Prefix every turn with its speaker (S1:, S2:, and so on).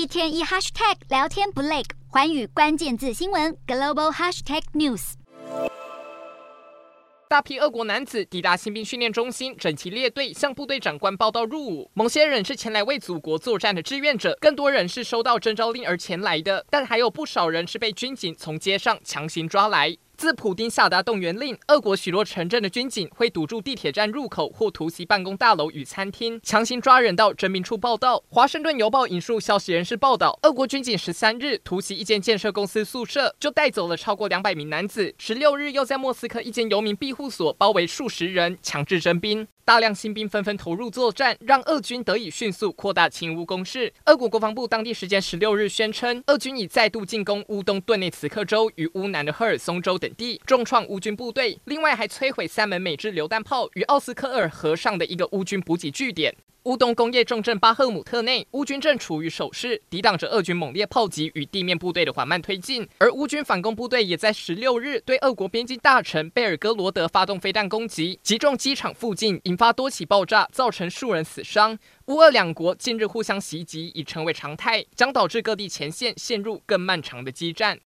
S1: 一天一 hashtag 聊天不累，环宇关键字新闻 global hashtag news。
S2: 大批俄国男子抵达新兵训练中心，整齐列队向部队长官报道入伍。某些人是前来为祖国作战的志愿者，更多人是收到征召令而前来的，但还有不少人是被军警从街上强行抓来。自普丁下达动员令，俄国许多城镇的军警会堵住地铁站入口或突袭办公大楼与餐厅，强行抓人到征兵处报到。华盛顿邮报引述消息人士报道，俄国军警十三日突袭一间建设公司宿舍，就带走了超过两百名男子；十六日又在莫斯科一间游民庇护所包围数十人，强制征兵。大量新兵纷纷投入作战，让俄军得以迅速扩大侵乌攻势。俄国国防部当地时间十六日宣称，俄军已再度进攻乌东顿内茨克州与乌南的赫尔松州等地，重创乌军部队。另外，还摧毁三门美制榴弹炮与奥斯科尔河上的一个乌军补给据点。乌东工业重镇巴赫姆特内，乌军正处于守势，抵挡着俄军猛烈炮击与地面部队的缓慢推进。而乌军反攻部队也在十六日对俄国边境大城贝尔哥罗德发动飞弹攻击，击中机场附近，引发多起爆炸，造成数人死伤。乌俄两国近日互相袭击已成为常态，将导致各地前线陷入更漫长的激战。